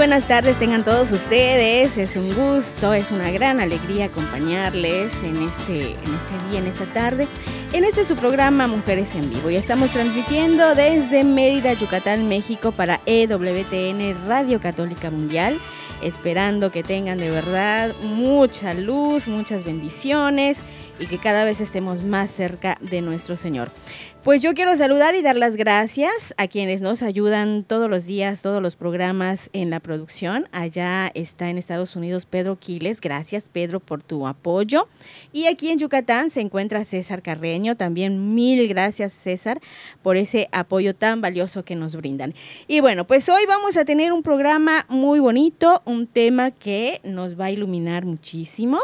buenas tardes tengan todos ustedes. Es un gusto, es una gran alegría acompañarles en este, en este día, en esta tarde, en este su programa Mujeres en Vivo. Y estamos transmitiendo desde Mérida, Yucatán, México para EWTN Radio Católica Mundial. Esperando que tengan de verdad mucha luz, muchas bendiciones y que cada vez estemos más cerca de nuestro Señor. Pues yo quiero saludar y dar las gracias a quienes nos ayudan todos los días, todos los programas en la producción. Allá está en Estados Unidos Pedro Quiles. Gracias Pedro por tu apoyo. Y aquí en Yucatán se encuentra César Carreño. También mil gracias César por ese apoyo tan valioso que nos brindan. Y bueno, pues hoy vamos a tener un programa muy bonito, un tema que nos va a iluminar muchísimo.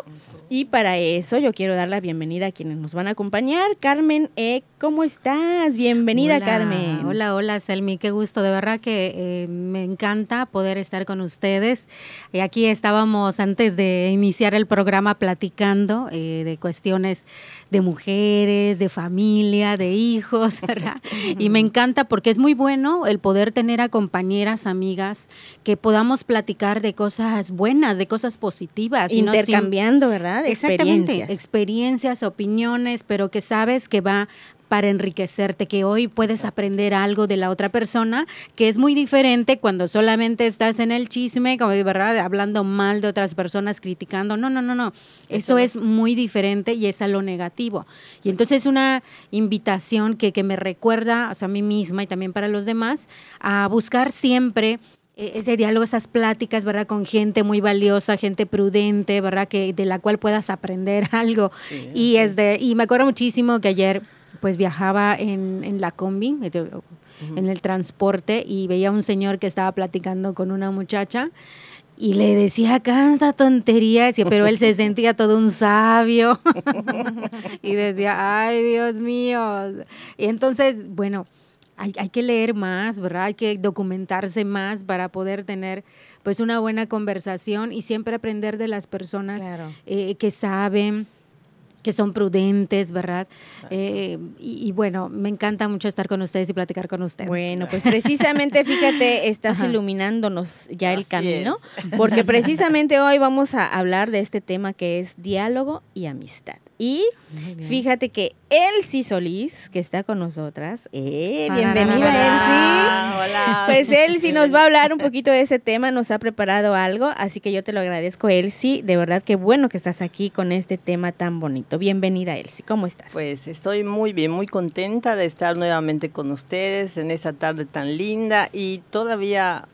Y para eso yo quiero dar la bienvenida a quienes nos van a acompañar. Carmen, eh, ¿cómo estás? Bienvenida, Hola, Carmen. Hola, hola, Selmi, qué gusto. De verdad que eh, me encanta poder estar con ustedes. Y aquí estábamos antes de iniciar el programa platicando eh, de cuestiones de mujeres, de familia, de hijos, ¿verdad? y me encanta porque es muy bueno el poder tener a compañeras, amigas, que podamos platicar de cosas buenas, de cosas positivas. y no sim- Intercambiando, ¿verdad? Exactamente, Experiencias. experiencias, opiniones, pero que sabes que va para enriquecerte, que hoy puedes aprender algo de la otra persona, que es muy diferente cuando solamente estás en el chisme, como de verdad, hablando mal de otras personas, criticando. No, no, no, no. Eso es muy diferente y es a lo negativo. Y entonces una invitación que, que me recuerda o sea, a mí misma y también para los demás a buscar siempre ese diálogo, esas pláticas, ¿verdad? Con gente muy valiosa, gente prudente, ¿verdad? Que de la cual puedas aprender algo. y es de, y me acuerdo muchísimo que ayer pues viajaba en, en la combi, eh, en el transporte, y veía a un señor que estaba platicando con una muchacha. Y le decía canta tontería, pero él se sentía todo un sabio. y decía, ay, Dios mío. Y entonces, bueno, hay, hay que leer más, ¿verdad? Hay que documentarse más para poder tener pues una buena conversación y siempre aprender de las personas Claro. eh, que saben, que son prudentes, ¿verdad? Eh, y, y bueno, me encanta mucho estar con ustedes y platicar con ustedes. Bueno, pues precisamente, fíjate, estás Ajá. iluminándonos ya el Así camino, porque precisamente hoy vamos a hablar de este tema que es diálogo y amistad. Y fíjate que Elsie Solís, que está con nosotras, eh, bienvenida Elsie. Hola. Pues Elsie nos va a hablar un poquito de ese tema, nos ha preparado algo, así que yo te lo agradezco Elsie, de verdad que bueno que estás aquí con este tema tan bonito. Bienvenida Elsie, ¿cómo estás? Pues estoy muy bien, muy contenta de estar nuevamente con ustedes en esta tarde tan linda y todavía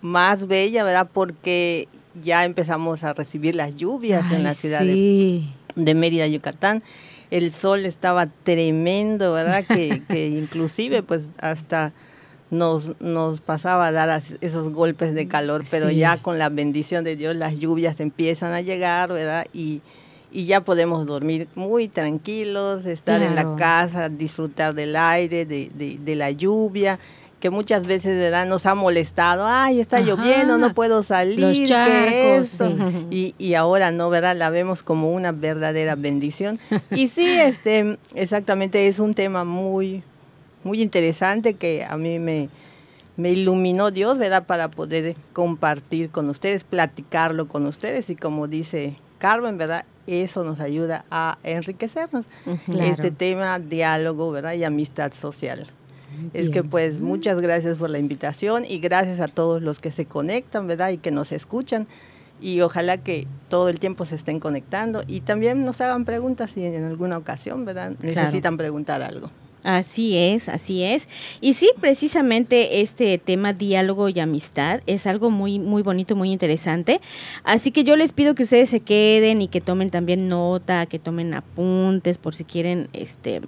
más bella, ¿verdad? Porque ya empezamos a recibir las lluvias en la ciudad de, sí. de Mérida, Yucatán. El sol estaba tremendo, ¿verdad? Que, que inclusive pues hasta nos, nos pasaba a dar esos golpes de calor, pero Sí. ya con la bendición de Dios las lluvias empiezan a llegar, ¿verdad? Y, y ya podemos dormir muy tranquilos, estar en la casa, disfrutar del aire, de, de- de la lluvia, que muchas veces ¿verdad? nos ha molestado, ay, está Ajá. lloviendo, no puedo salir, Los ¿qué charcos, esto?". sí. Y, y ahora no, ¿verdad? La vemos como una verdadera bendición. Y sí, este, exactamente, es un tema muy, muy interesante que a mí me, me iluminó Dios, ¿verdad? Para poder compartir con ustedes, platicarlo con ustedes y como dice Carmen, ¿verdad? eso nos ayuda a enriquecernos. Este tema, diálogo, ¿verdad? Y amistad social. Es que pues muchas gracias por la invitación y gracias a todos los que se conectan, ¿verdad? Y que nos escuchan y ojalá que todo el tiempo se estén conectando y también nos hagan preguntas si en alguna ocasión, ¿verdad? Necesitan preguntar algo. Así es, así es. Y sí, precisamente este tema diálogo y amistad es algo muy muy bonito, muy interesante. Así que yo les pido que ustedes se queden y que tomen también nota, que tomen apuntes por si quieren este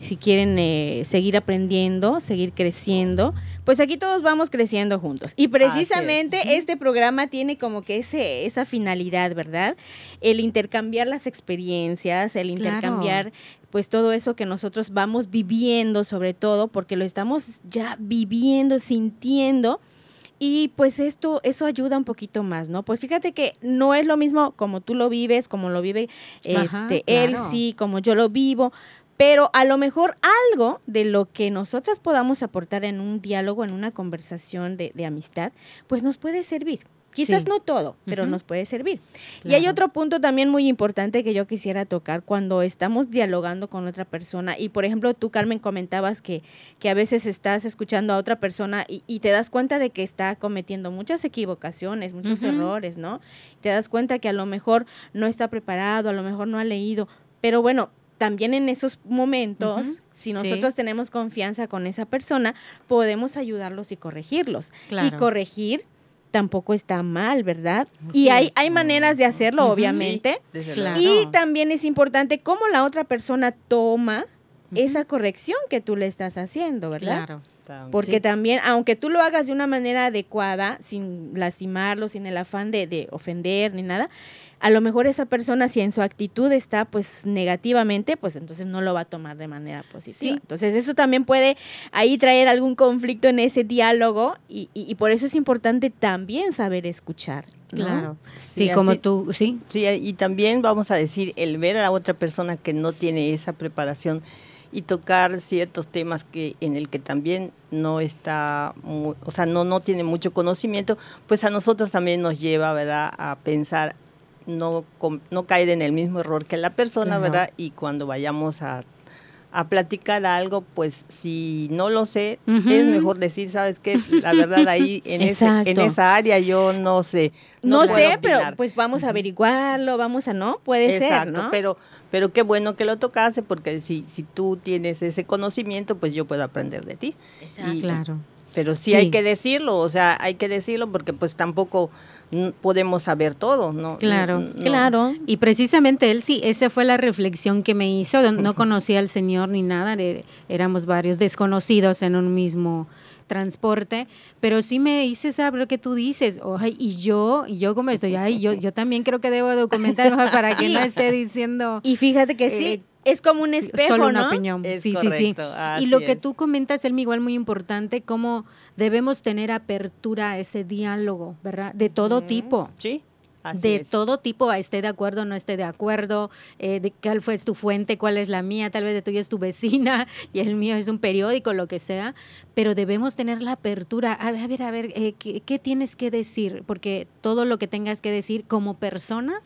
si quieren eh, seguir aprendiendo, seguir creciendo, pues aquí todos vamos creciendo juntos. Y precisamente este programa tiene como que ese, esa finalidad, ¿verdad? El intercambiar las experiencias, el intercambiar pues todo eso que nosotros vamos viviendo sobre todo, porque lo estamos ya viviendo, sintiendo. Y pues esto, eso ayuda un poquito más, ¿no? Pues fíjate que no es lo mismo como tú lo vives, como lo vive este, él, sí, como yo lo vivo, pero a lo mejor algo de lo que nosotras podamos aportar en un diálogo, en una conversación de, amistad, pues nos puede servir. Quizás no todo, pero nos puede servir. Y hay otro punto también muy importante que yo quisiera tocar cuando estamos dialogando con otra persona. Y por ejemplo, tú, Carmen, comentabas que, que a veces estás escuchando a otra persona y, te das cuenta de que está cometiendo muchas equivocaciones, muchos errores, ¿no? Te das cuenta que a lo mejor no está preparado, a lo mejor no ha leído. Pero bueno, también en esos momentos, si nosotros tenemos confianza con esa persona, podemos ayudarlos y corregirlos. Y corregir tampoco está mal, ¿verdad? y hay, hay maneras de hacerlo, obviamente. y también es importante cómo la otra persona toma esa corrección que tú le estás haciendo, ¿verdad? Claro. Porque también, aunque tú lo hagas de una manera adecuada, sin lastimarlo, sin el afán de, de ofender ni nada, a lo mejor esa persona si en su actitud está pues negativamente, pues entonces no lo va a tomar de manera positiva. Entonces eso también puede ahí traer algún conflicto en ese diálogo y, y, por eso es importante también saber escuchar. Claro. Sí, como tú, sí. Sí, y también vamos a decir, el ver a la otra persona que no tiene esa preparación y tocar ciertos temas que en el que también no está, o sea, no, no tiene mucho conocimiento, pues a nosotros también nos lleva, ¿verdad?, a pensar no, no caer en el mismo error que la persona, ¿verdad? Y cuando vayamos a, platicar algo, pues si no lo sé, es mejor decir, ¿sabes qué? La verdad ahí en, ese, en esa área yo no sé. No, sé, pero pues vamos a averiguarlo, vamos a, ¿no? Puede ser, ¿no? Pero, pero qué bueno que lo tocase porque si, si tú tienes ese conocimiento, pues yo puedo aprender de ti. Exacto. claro. Pero sí, hay que decirlo, o sea, hay que decirlo porque pues tampoco podemos saber todo, ¿no? Claro, claro. Y precisamente él sí, esa fue la reflexión que me hizo. No conocía al Señor ni nada, éramos varios desconocidos en un mismo transporte, pero sí me hice saber lo que tú dices, y yo, y yo como estoy, ay, yo, yo también creo que debo documentar para que no esté diciendo. Y fíjate que sí, eh, es como un espejo, Solo una opinión. sí, sí, sí. Y lo que tú comentas, es igual muy importante, cómo debemos tener apertura a ese diálogo, ¿verdad? De todo tipo. Sí. de todo tipo, esté de acuerdo o no esté de acuerdo, eh, de cuál fue tu fuente, cuál es la mía, tal vez de tuya es tu vecina y el mío es un periódico, lo que sea, pero debemos tener la apertura. A ver, a ver, a ver eh, ¿qué, ¿qué, tienes que decir? Porque todo lo que tengas que decir como persona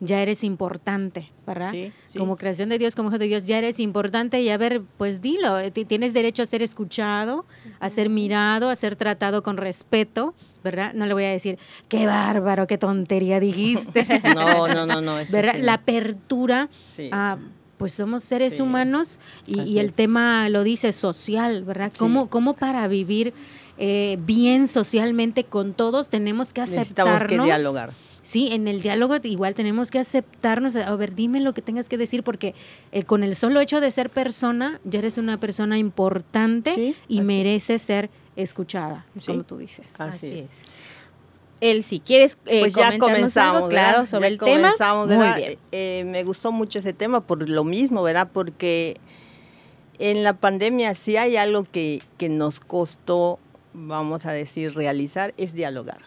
ya eres importante, ¿verdad? Como creación de Dios, como hijo de Dios, ya eres importante y a ver, pues dilo, eh, tienes derecho a ser escuchado, a ser mirado, a ser tratado con respeto, ¿verdad? No le voy a decir, qué bárbaro, qué tontería dijiste. no, no, no, no. ¿Verdad? La apertura a pues somos seres humanos y, el tema lo dice social, ¿verdad? ¿Cómo, cómo para vivir eh, bien socialmente con todos tenemos que aceptarnos? Necesitamos que dialogar Sí, en el diálogo igual tenemos que aceptarnos, a ver, dime lo que tengas que decir, porque eh, con el solo hecho de ser persona, ya eres una persona importante y merece ser escuchada, como tú dices. Así, es. Él, si quieres eh, pues ya comenzamos, claro, sobre el tema. Eh, me gustó mucho ese tema por lo mismo, ¿verdad? Porque en la pandemia sí hay algo que, que nos costó, vamos a decir, realizar, es dialogar.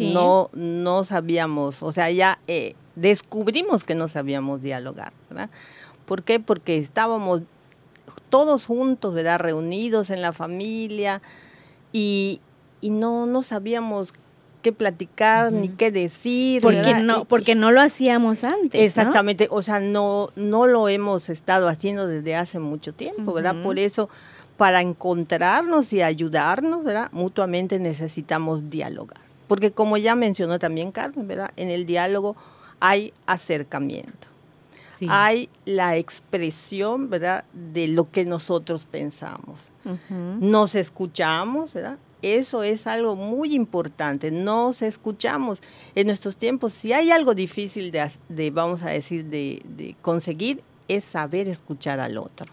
No, no sabíamos, o sea, ya eh, descubrimos que no sabíamos dialogar, ¿verdad? ¿Por qué? Porque estábamos todos juntos, ¿verdad? Reunidos en la familia y, y no, no sabíamos qué platicar ni qué decir. Porque no, porque no lo hacíamos antes. Exactamente, o sea, no, no lo hemos estado haciendo desde hace mucho tiempo, ¿verdad? Por eso, para encontrarnos y ayudarnos, ¿verdad? Mutuamente necesitamos dialogar. Porque como ya mencionó también Carmen, ¿verdad? En el diálogo hay acercamiento. Hay la expresión, ¿verdad? De lo que nosotros pensamos. Nos escuchamos, ¿verdad? Eso es algo muy importante. Nos escuchamos. En nuestros tiempos, si hay algo difícil de, vamos a decir, de, conseguir, es saber escuchar al otro.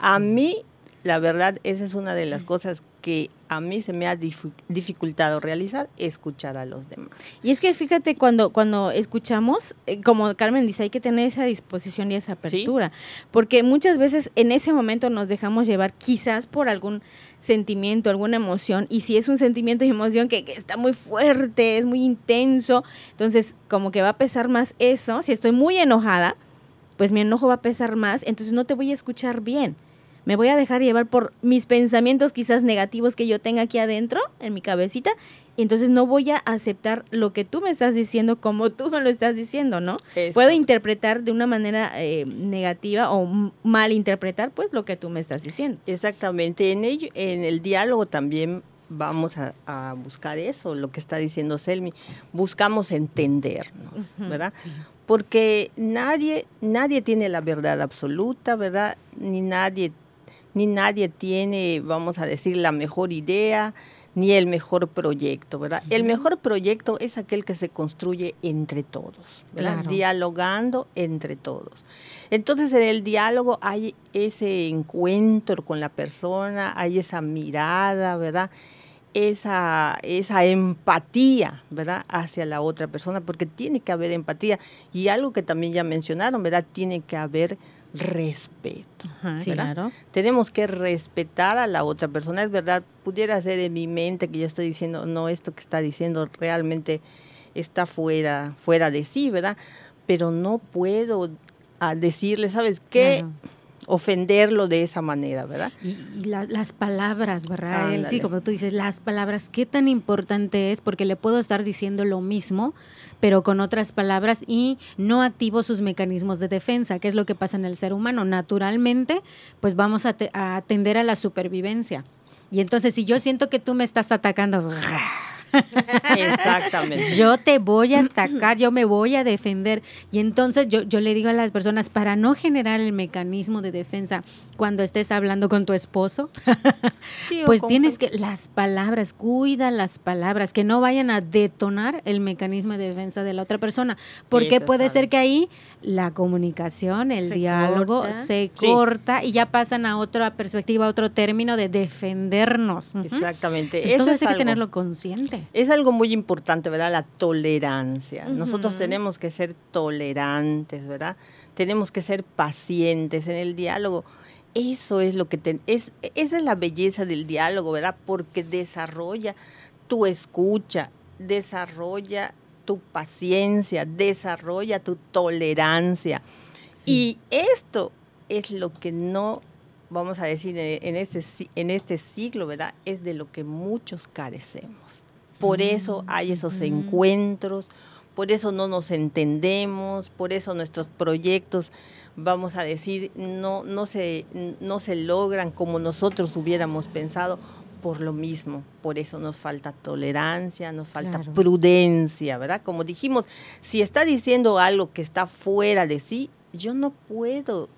A mí, la verdad, esa es una de las cosas que a mí se me ha dificultado realizar, escuchar a los demás. Y es que fíjate, cuando, cuando escuchamos, eh, como Carmen dice, hay que tener esa disposición y esa apertura, porque muchas veces en ese momento nos dejamos llevar quizás por algún sentimiento, alguna emoción, y si es un sentimiento y emoción que, que, está muy fuerte, es muy intenso, entonces como que va a pesar más eso, si estoy muy enojada, pues mi enojo va a pesar más, entonces no te voy a escuchar bien. Me voy a dejar llevar por mis pensamientos quizás negativos que yo tenga aquí adentro, en mi cabecita, entonces no voy a aceptar lo que tú me estás diciendo como tú me lo estás diciendo, ¿no? Puedo interpretar de una manera eh, negativa o mal interpretar pues lo que tú me estás diciendo. Exactamente, en ello, en el diálogo también vamos a, buscar eso, lo que está diciendo Selmi, buscamos entendernos, ¿verdad? Porque nadie, nadie tiene la verdad absoluta, ¿verdad? Ni nadie, ni nadie tiene, vamos a decir, la mejor idea, ni el mejor proyecto, ¿verdad? El mejor proyecto es aquel que se construye entre todos, ¿verdad? Dialogando entre todos. Entonces en el diálogo hay ese encuentro con la persona, hay esa mirada, ¿verdad? Esa, esa empatía, ¿verdad? Hacia la otra persona, porque tiene que haber empatía. Y algo que también ya mencionaron, ¿verdad? Tiene que haber respeto. claro. Tenemos que respetar a la otra persona. Es verdad, pudiera ser en mi mente que yo estoy diciendo, no, esto que está diciendo realmente está fuera, fuera de sí, ¿verdad? Pero no puedo ah, decirle, ¿sabes qué? ofenderlo de esa manera, ¿verdad? Y, las palabras, ¿verdad? sí, como tú dices, las palabras, qué tan importante es, porque le puedo estar diciendo lo mismo, pero con otras palabras y no activo sus mecanismos de defensa, que es lo que pasa en el ser humano. Naturalmente, pues vamos a, a atender a la supervivencia. Y entonces, si yo siento que tú me estás atacando, Exactamente. Yo te voy a atacar, yo me voy a defender. Y entonces yo, yo le digo a las personas, para no generar el mecanismo de defensa cuando estés hablando con tu esposo, pues tienes que, las palabras, cuida las palabras, que no vayan a detonar el mecanismo de defensa de la otra persona. Porque puede ser que ahí la comunicación, el diálogo se corta y ya pasan a otra perspectiva, a otro término de defendernos. Exactamente. Eso hay que tenerlo consciente. Es algo muy importante, ¿verdad? La tolerancia. Nosotros tenemos que ser tolerantes, ¿verdad? Tenemos que ser pacientes en el diálogo. Eso es lo que es esa es la belleza del diálogo, ¿verdad? Porque desarrolla tu escucha, desarrolla tu paciencia, desarrolla tu tolerancia. Y esto es lo que no, vamos a decir, en este, en este siglo, ¿verdad? Es de lo que muchos carecemos. Por eso hay esos encuentros, por eso no nos entendemos, por eso nuestros proyectos, vamos a decir, no, no, se, no se logran como nosotros hubiéramos pensado por lo mismo. Por eso nos falta tolerancia, nos falta prudencia, ¿verdad? Como dijimos, si está diciendo algo que está fuera de sí, yo no puedo,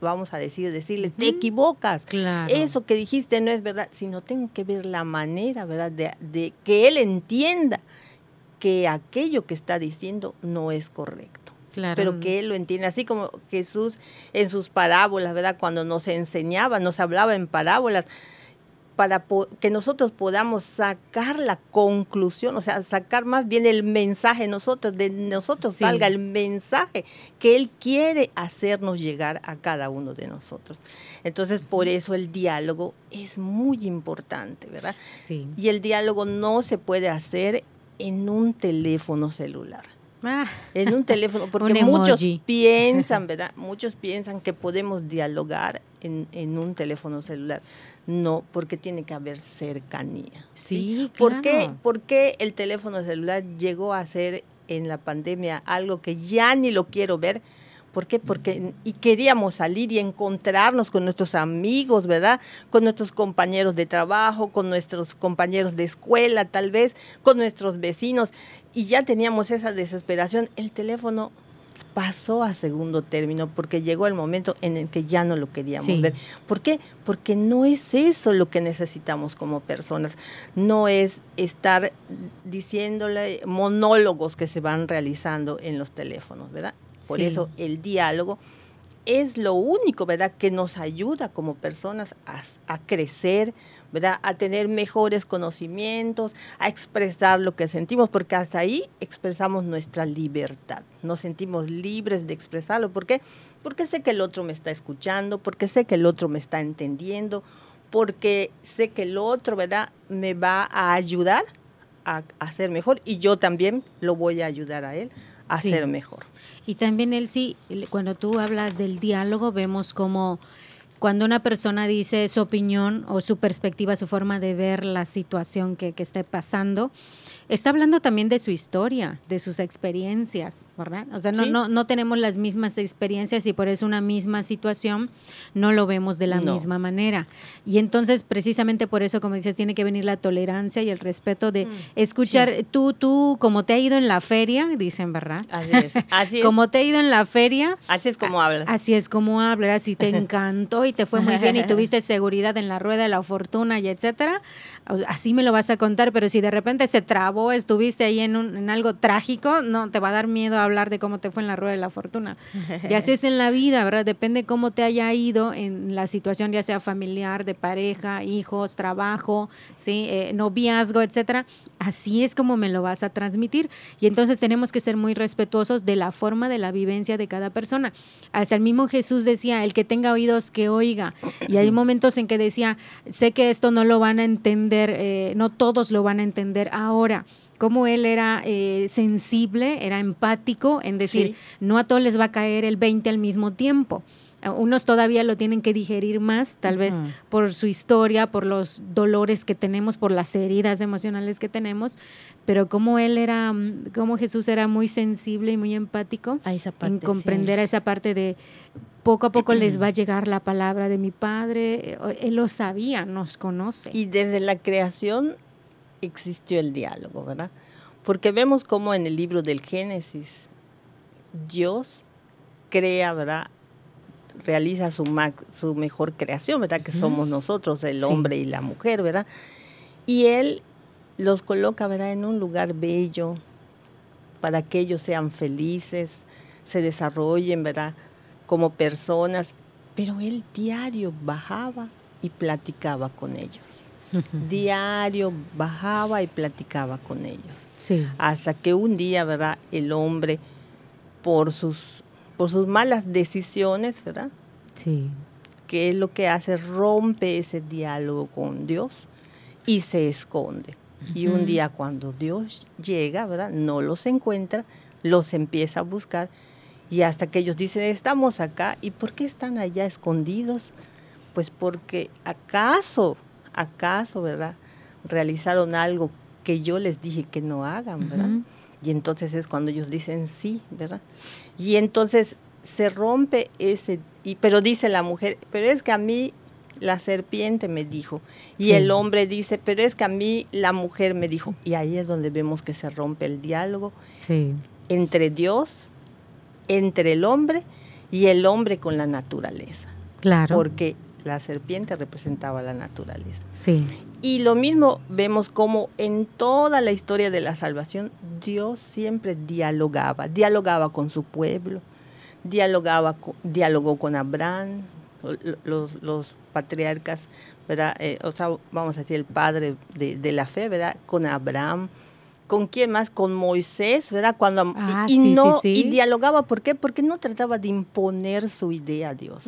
vamos a decir, decirle, te equivocas. Eso que dijiste no es verdad, sino tengo que ver la manera, ¿verdad? De, de que él entienda que aquello que está diciendo no es correcto. Pero que él lo entiende, así como Jesús en sus parábolas, ¿verdad? Cuando nos enseñaba, nos hablaba en parábolas, para que nosotros podamos sacar la conclusión, o sea, sacar más bien el mensaje nosotros, de nosotros salga el mensaje que Él quiere hacernos llegar a cada uno de nosotros. Entonces, por eso el diálogo es muy importante, ¿verdad? Sí. Y el diálogo no se puede hacer en un teléfono celular. Ah, en un teléfono, porque muchos piensan, ¿verdad? Muchos piensan que podemos dialogar en, en, un teléfono celular. No, porque tiene que haber cercanía. Sí, ¿Por, qué, ¿Por qué el teléfono celular llegó a ser en la pandemia algo que ya ni lo quiero ver? ¿Por qué? Porque y queríamos salir y encontrarnos con nuestros amigos, ¿verdad? Con nuestros compañeros de trabajo, con nuestros compañeros de escuela, tal vez, con nuestros vecinos. Y ya teníamos esa desesperación. El teléfono pasó a segundo término porque llegó el momento en el que ya no lo queríamos ver. ¿Por qué? Porque no es eso lo que necesitamos como personas. No es estar diciéndole monólogos que se van realizando en los teléfonos, ¿verdad? Por eso el diálogo es lo único, ¿verdad?, que nos ayuda como personas a, crecer, ¿verdad?, a tener mejores conocimientos, a expresar lo que sentimos, porque hasta ahí expresamos nuestra libertad. Nos sentimos libres de expresarlo. ¿Por qué? Porque sé que el otro me está escuchando, porque sé que el otro me está entendiendo, porque sé que el otro, ¿verdad?, me va a ayudar a, a ser mejor y yo también lo voy a ayudar a él a ser mejor. Y también sí, cuando tú hablas del diálogo, vemos como cuando una persona dice su opinión o su perspectiva, su forma de ver la situación que, que esté pasando, está hablando también de su historia, de sus experiencias, ¿verdad? O sea, no, no, no tenemos las mismas experiencias y por eso una misma situación no lo vemos de la misma manera. Y entonces, precisamente por eso, como dices, tiene que venir la tolerancia y el respeto de mm, escuchar, tú, tú, como te ha ido en la feria, dicen, ¿verdad? Así es. Así como te ha ido en la feria. Así es como hablas. Así es como hablas, así te encantó y te fue muy bien y tuviste seguridad en la rueda de la fortuna y etcétera así me lo vas a contar, pero si de repente se trabó, estuviste ahí en, un, en algo trágico, no, te va a dar miedo hablar de cómo te fue en la rueda de la fortuna. Y así es en la vida, ¿verdad? Depende cómo te haya ido en la situación, ya sea familiar, de pareja, hijos, trabajo, ¿sí? Eh, noviazgo, etcétera. Así es como me lo vas a transmitir. Y entonces tenemos que ser muy respetuosos de la forma de la vivencia de cada persona. Hasta el mismo Jesús decía, el que tenga oídos, que oiga. Y hay momentos en que decía, sé que esto no lo van a entender eh, no todos lo van a entender ahora cómo él era eh, sensible, era empático en decir, no a todos les va a caer el 20 al mismo tiempo. Unos todavía lo tienen que digerir más, tal vez por su historia, por los dolores que tenemos, por las heridas emocionales que tenemos, pero como él era, como Jesús era muy sensible y muy empático en comprender a esa parte de poco a poco les va a llegar la palabra de mi Padre. Eh, él lo sabía, nos conoce. Y desde la creación existió el diálogo, ¿verdad? Porque vemos cómo en el libro del Génesis Dios crea, ¿verdad? Realiza su, su mejor creación, ¿verdad? Que somos nosotros, el hombre y la mujer, ¿verdad? Y Él los coloca, ¿verdad? En un lugar bello para que ellos sean felices, se desarrollen, ¿verdad? como personas, pero él diario bajaba y platicaba con ellos. diario bajaba y platicaba con ellos. Sí. Hasta que un día, ¿verdad? El hombre, por sus, por sus malas decisiones, ¿verdad? Sí. ¿Qué es lo que hace? Rompe ese diálogo con Dios y se esconde. Y un día cuando Dios llega, ¿verdad? No los encuentra, los empieza a buscar y hasta que ellos dicen, estamos acá, ¿y por qué están allá escondidos? Pues porque acaso, acaso, ¿verdad? Realizaron algo que yo les dije que no hagan, ¿verdad? Y entonces es cuando ellos dicen sí, ¿verdad? Y entonces se rompe ese, y, pero dice la mujer, pero es que a mí la serpiente me dijo. Y el hombre dice, pero es que a mí la mujer me dijo. Y ahí es donde vemos que se rompe el diálogo entre Dios entre el hombre y el hombre con la naturaleza. Claro. Porque la serpiente representaba la naturaleza. Sí. Y lo mismo vemos como en toda la historia de la salvación, Dios siempre dialogaba, dialogaba con su pueblo, dialogaba, dialogó con Abraham, los, los patriarcas, ¿verdad? Eh, o sea, vamos a decir, el padre de, de la fe, ¿verdad? Con Abraham, ¿Con quién más? Con Moisés, ¿verdad? Cuando ah, y, no y dialogaba, ¿por qué? Porque no trataba de imponer su idea a Dios.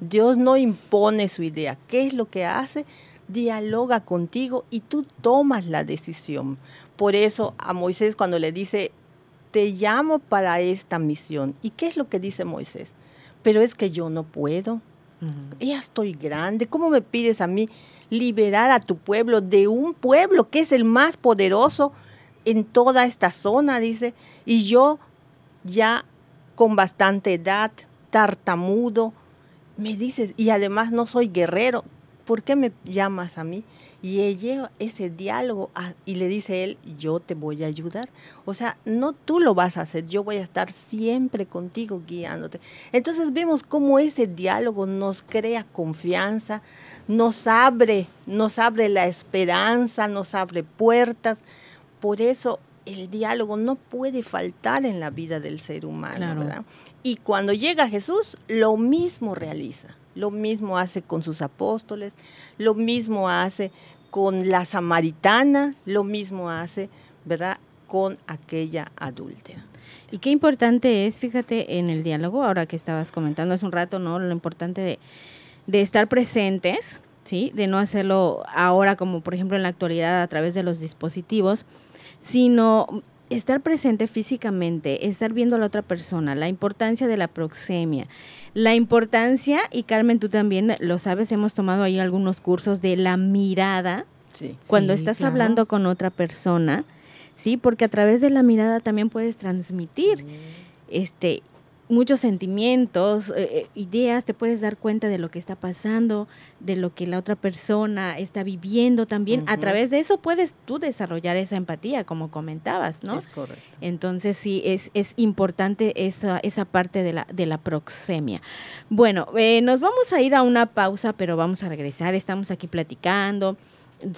Dios no impone su idea. ¿Qué es lo que hace? Dialoga contigo y tú tomas la decisión. Por eso a Moisés cuando le dice te llamo para esta misión. ¿Y qué es lo que dice Moisés? Pero es que yo no puedo. Ya estoy grande. ¿Cómo me pides a mí liberar a tu pueblo de un pueblo que es el más poderoso en toda esta zona? Dice. Y yo ya con bastante edad, tartamudo, me dices, y además no soy guerrero. ¿Por qué me llamas a mí? Y ella ese diálogo y le dice él, yo te voy a ayudar. O sea, no tú lo vas a hacer, yo voy a estar siempre contigo guiándote. Entonces vemos cómo ese diálogo nos crea confianza, nos abre, nos abre la esperanza, nos abre puertas. Por eso el diálogo no puede faltar en la vida del ser humano, ¿verdad? Y cuando llega Jesús, lo mismo realiza, lo mismo hace con sus apóstoles, lo mismo hace con la samaritana, lo mismo hace, ¿verdad? Con aquella adúltera. Y qué importante es, fíjate, en el diálogo, ahora que estabas comentando hace un rato, ¿no? Lo importante de, de estar presentes, ¿sí? De no hacerlo ahora como, por ejemplo, en la actualidad a través de los dispositivos, sino estar presente físicamente, estar viendo a la otra persona, la importancia de la proxemia, la importancia, y Carmen, tú también lo sabes, hemos tomado ahí algunos cursos de la mirada, cuando estás hablando con otra persona, ¿sí? Porque a través de la mirada también puedes transmitir, este, muchos sentimientos, eh, eh, ideas, te puedes dar cuenta de lo que está pasando, de lo que la otra persona está viviendo también. A través de eso puedes tú desarrollar esa empatía, como comentabas, ¿no? Es correcto. Entonces sí, es, es importante esa, esa parte de la, de la proxemia. Bueno, eh, nos vamos a ir a una pausa, pero vamos a regresar. Estamos aquí platicando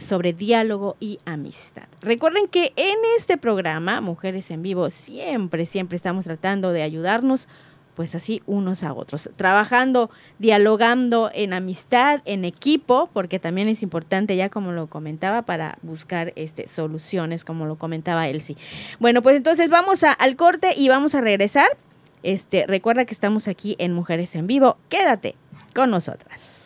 sobre diálogo y amistad. Recuerden que en este programa, Mujeres en Vivo, siempre, siempre estamos tratando de ayudarnos, pues así unos a otros, trabajando, dialogando en amistad, en equipo, porque también es importante, ya como lo comentaba, para buscar este, soluciones, como lo comentaba Elsie. Bueno, pues entonces vamos al corte y vamos a regresar. Este, recuerda que estamos aquí en Mujeres en Vivo. Quédate con nosotras.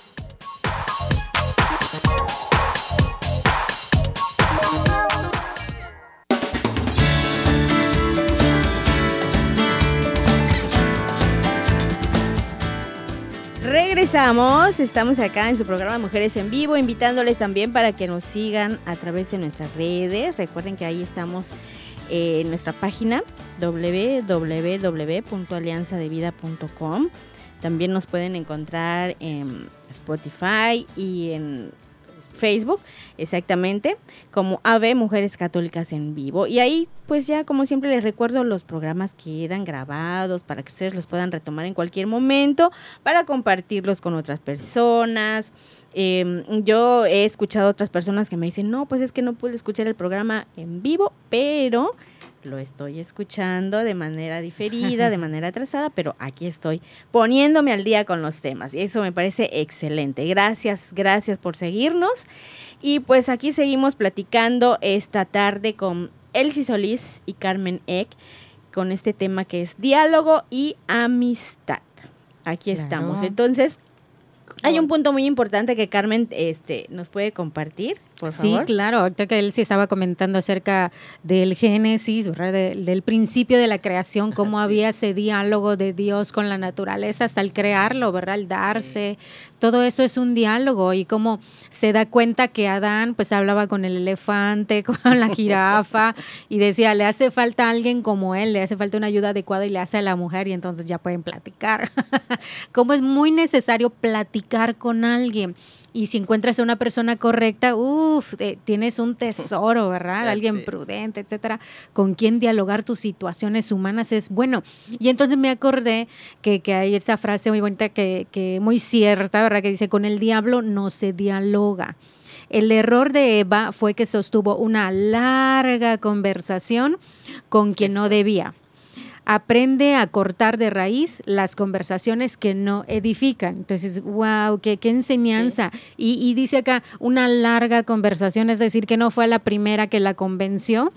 Regresamos, estamos acá en su programa Mujeres en Vivo, invitándoles también para que nos sigan a través de nuestras redes. Recuerden que ahí estamos en nuestra página www.alianzadevida.com. También nos pueden encontrar en Spotify y en Facebook, exactamente, como AVE Mujeres Católicas en Vivo. Y ahí, pues ya como siempre les recuerdo, los programas quedan grabados para que ustedes los puedan retomar en cualquier momento, para compartirlos con otras personas. Em, yo he escuchado otras personas que me dicen, no, pues es que no puedo escuchar el programa en vivo, pero lo estoy escuchando de manera diferida, de manera atrasada, pero aquí estoy poniéndome al día con los temas. Y eso me parece excelente. Gracias, gracias por seguirnos. Y pues aquí seguimos platicando esta tarde con Elsie Solís y Carmen Eck con este tema que es diálogo y amistad. Aquí estamos. Entonces, hay un punto muy importante que Carmen este, nos puede compartir. Por favor. Sí, claro, ahorita que él sí estaba comentando acerca del Génesis, del principio de la creación, cómo había ese diálogo de Dios con la naturaleza hasta el crearlo, ¿verdad? El darse, todo eso es un diálogo y cómo se da cuenta que Adán pues hablaba con el elefante, con la jirafa y decía, le hace falta alguien como él, le hace falta una ayuda adecuada y le hace a la mujer y entonces ya pueden platicar. como es muy necesario platicar con alguien y si encuentras a una persona correcta, uff, tienes un tesoro, ¿verdad? Alguien prudente, etcétera, con quien dialogar tus situaciones humanas es bueno. Y entonces me acordé que, que hay esta frase muy bonita, que, que muy cierta, ¿verdad? Que dice, con el diablo no se dialoga. El error de Eva fue que sostuvo una larga conversación con quien no debía aprende a cortar de raíz las conversaciones que no edifican. Entonces, wow, qué, qué enseñanza. Y, dice acá, una larga conversación, es decir, que no fue la primera que la convenció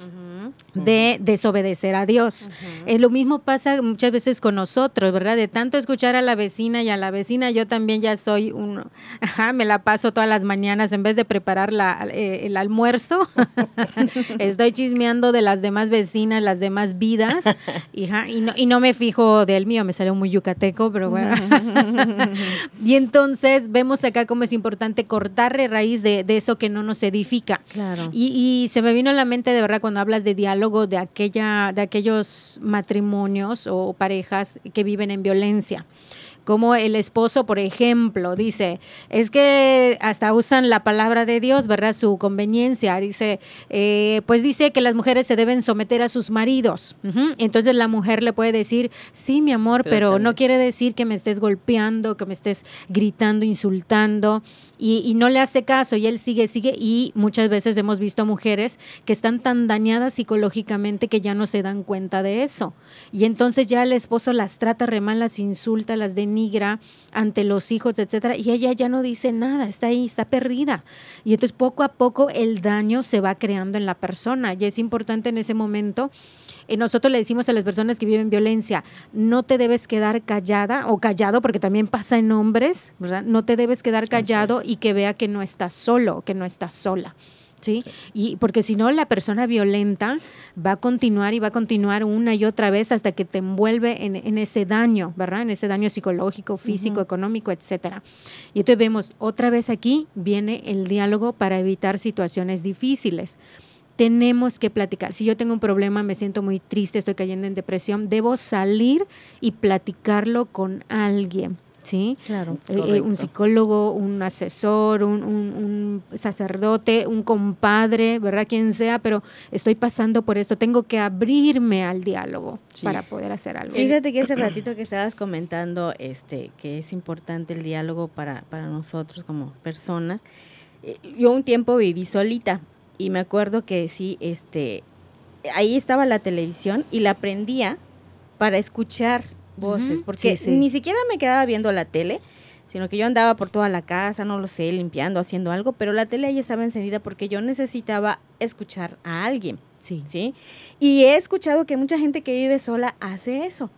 de desobedecer a Dios. es lo mismo pasa muchas veces con nosotros, ¿verdad? De tanto escuchar a la vecina y a la vecina, yo también ya soy un, ajá, me la paso todas las mañanas en vez de preparar la, eh, el almuerzo, estoy chismeando de las demás vecinas, las demás vidas, y, no, y no me fijo del mío, me salió muy yucateco, pero bueno. y entonces vemos acá cómo es importante cortar raíz de, eso que no nos edifica. Claro. Y, y se me vino a la mente de verdad cuando hablas de diálogo, de, aquella, de aquellos matrimonios o parejas que viven en violencia como el esposo, por ejemplo, dice, es que hasta usan la palabra de Dios, ¿verdad? Su conveniencia, dice, eh, pues dice que las mujeres se deben someter a sus maridos. Entonces la mujer le puede decir, sí, mi amor, pero, no quiere decir que me estés golpeando, que me estés gritando, insultando. Y, y, no le hace caso y él sigue, sigue y muchas veces hemos visto mujeres que están tan dañadas psicológicamente que ya no se dan cuenta de eso. Y entonces ya el esposo las trata re mal, las insulta, las denigra ante los hijos, etcétera, y ella ya no dice nada, está ahí, está perdida. Y entonces poco a poco el daño se va creando en la persona. Y es importante en ese momento eh, nosotros le decimos a las personas que viven violencia, no te debes quedar callada o callado, porque también pasa en hombres, ¿verdad? No te debes quedar callado y que vea que no estás solo, que no estás sola. ¿sí? Y porque si no, la persona violenta va a continuar y va a continuar una y otra vez hasta que te envuelve en, ese daño, ¿verdad? En ese daño psicológico, físico, económico, etcétera. Y entonces vemos, otra vez aquí viene el diálogo para evitar situaciones difíciles tenemos que platicar. Si yo tengo un problema, me siento muy triste, estoy cayendo en depresión, debo salir y platicarlo con alguien. ¿sí? Claro. Eh, eh, un psicólogo, un asesor, un, sacerdote, un compadre, ¿verdad? Quien sea, pero estoy pasando por esto, tengo que abrirme al diálogo para poder hacer algo. Fíjate que ese ratito que estabas comentando este, que es importante el diálogo para, para nosotros como personas, eh, yo un tiempo viví solita y me acuerdo que sí, este, ahí estaba la televisión y la prendía para escuchar voces, porque ni siquiera me quedaba viendo la tele, sino que yo andaba por toda la casa, no lo sé, limpiando, haciendo algo, pero la tele ahí estaba encendida porque yo necesitaba escuchar a alguien. Sí. ¿sí? Y he escuchado que mucha gente que vive sola hace eso.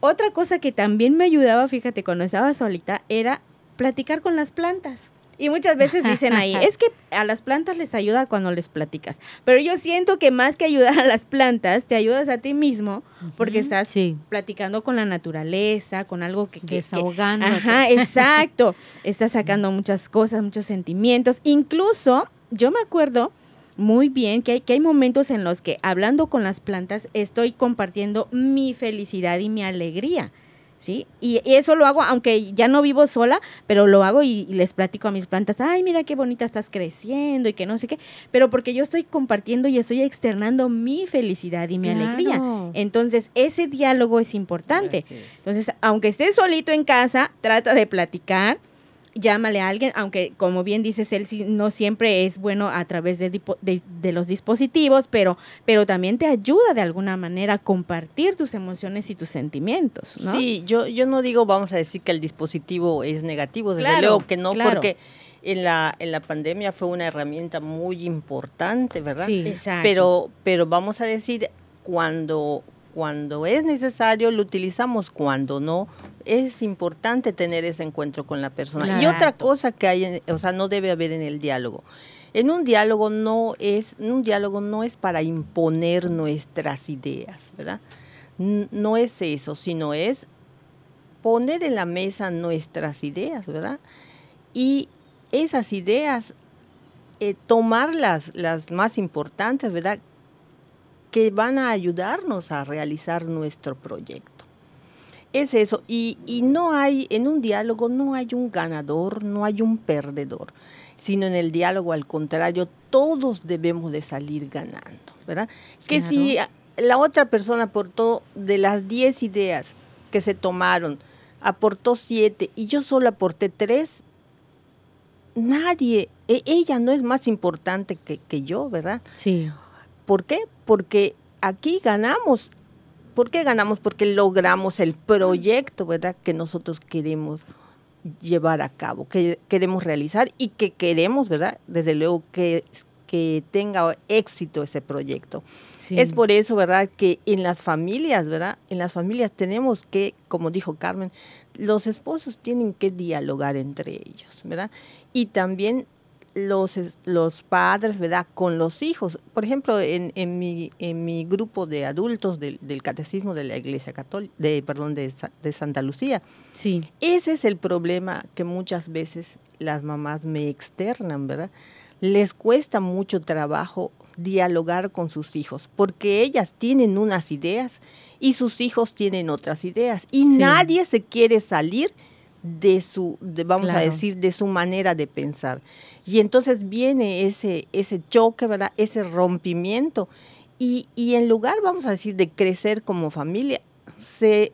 Otra cosa que también me ayudaba, fíjate, cuando estaba solita, era platicar con las plantas. Y muchas veces dicen ahí, es que a las plantas les ayuda cuando les platicas. Pero yo siento que más que ayudar a las plantas, te ayudas a ti mismo porque estás platicando con la naturaleza, con algo que... Desahogando. Ajá, exacto. estás sacando muchas cosas, muchos sentimientos. Incluso, yo me acuerdo muy bien que hay, que hay momentos en los que hablando con las plantas estoy compartiendo mi felicidad y mi alegría. ¿Sí? Y, eso lo hago, aunque ya no vivo sola, pero lo hago y, les platico a mis plantas, ay, mira qué bonita estás creciendo y que no sé qué, pero porque yo estoy compartiendo y estoy externando mi felicidad y mi alegría. Entonces, ese diálogo es importante. Entonces, aunque estés solito en casa, trata de platicar llámale a alguien, aunque como bien dices él, no siempre es bueno a través de, de, los dispositivos, pero, pero también te ayuda de alguna manera a compartir tus emociones y tus sentimientos. ¿no? Sí, yo, yo no digo, vamos a decir que el dispositivo es negativo, desde luego que no, porque en la, en la pandemia fue una herramienta muy importante, ¿verdad? Sí, exacto. Pero, pero vamos a decir, cuando, cuando es necesario lo utilizamos, cuando no, es importante tener ese encuentro con la persona. Y otra cosa que hay, o sea, no debe haber en el diálogo. En un diálogo no es, un diálogo no es para imponer nuestras ideas, ¿verdad? No es eso, sino es poner en la mesa nuestras ideas, ¿verdad? Y esas ideas, eh, tomarlas las más importantes, ¿verdad? Que van a ayudarnos a realizar nuestro proyecto. Es eso, y, y no hay, en un diálogo no hay un ganador, no hay un perdedor, sino en el diálogo al contrario, todos debemos de salir ganando, ¿verdad? Que si la otra persona aportó de las 10 ideas que se tomaron, aportó 7 y yo solo aporté 3, nadie, e, ella no es más importante que, que yo, ¿verdad? Sí. ¿Por qué? Porque aquí ganamos ¿Por qué ganamos? Porque logramos el proyecto, ¿verdad? Que nosotros queremos llevar a cabo, que queremos realizar y que queremos, ¿verdad? Desde luego que, que tenga éxito ese proyecto. Es por eso, ¿verdad? Que en las familias, ¿verdad? En las familias tenemos que, como dijo Carmen, los esposos tienen que dialogar entre ellos, ¿verdad? Y también los, los padres, ¿verdad? Con los hijos. Por ejemplo, en, en, mi, en mi grupo de adultos del, del Catecismo de la Iglesia Católica, de, perdón, de, de, Santa Lucía. Sí. Ese es el problema que muchas veces las mamás me externan, ¿verdad? Les cuesta mucho trabajo dialogar con sus hijos, porque ellas tienen unas ideas y sus hijos tienen otras ideas. Y nadie se quiere salir de su, de, vamos a decir, de su manera de pensar. Y entonces viene ese, ese choque, ¿verdad? Ese rompimiento. Y, y en lugar, vamos a decir, de crecer como familia, se,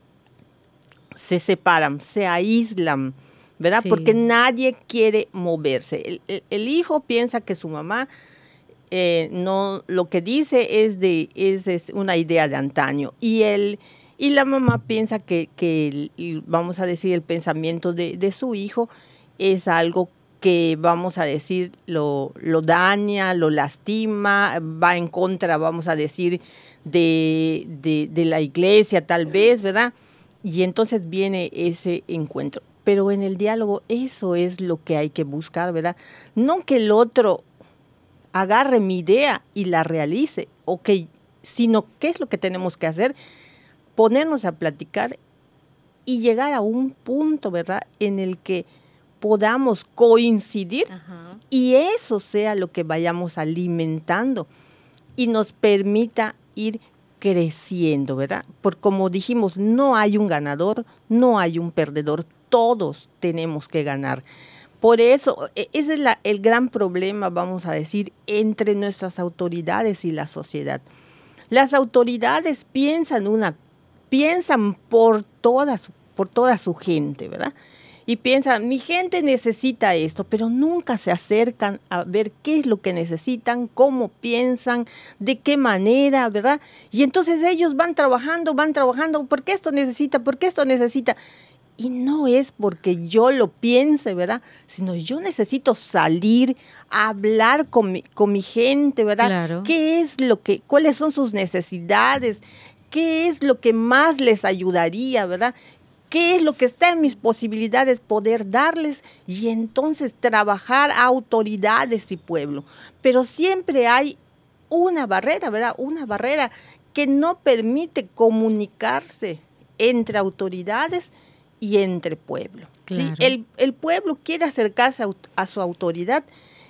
se separan, se aíslan, ¿verdad? Porque nadie quiere moverse. El, hijo piensa que su mamá eh, no, lo que dice es de, es, es, una idea de antaño. Y el, y la mamá piensa que, que vamos a decir, el pensamiento de, de su hijo es algo que vamos a decir lo, lo daña, lo lastima, va en contra, vamos a decir, de, de, la iglesia tal vez, ¿verdad? Y entonces viene ese encuentro. Pero en el diálogo eso es lo que hay que buscar, ¿verdad? No que el otro agarre mi idea y la realice, o que, sino qué es lo que tenemos que hacer, ponernos a platicar y llegar a un punto, ¿verdad? En el que podamos coincidir y eso sea lo que vayamos alimentando y nos permita ir creciendo, ¿verdad? Porque como dijimos, no hay un ganador, no hay un perdedor, todos tenemos que ganar. Por eso, e, ese es el gran problema, vamos a decir, entre nuestras autoridades y la sociedad. Las autoridades piensan una, piensan por toda por toda su gente, ¿verdad? y piensan, mi gente necesita esto, pero nunca se acercan a ver qué es lo que necesitan, cómo piensan, de qué manera, ¿verdad? Y entonces ellos van trabajando, van trabajando, ¿por qué esto necesita? ¿Por qué esto necesita? Y no es porque yo lo piense, ¿verdad? Sino yo necesito salir a hablar con mi, con mi gente, ¿verdad? Claro. ¿Qué es lo que, cuáles son sus necesidades? ¿Qué es lo que más les ayudaría, verdad? qué es lo que está en mis posibilidades poder darles y entonces trabajar a autoridades y pueblo. Pero siempre hay una barrera, ¿verdad? Una barrera que no permite comunicarse entre autoridades y entre pueblo. El, el, pueblo quiere acercarse a, a, su autoridad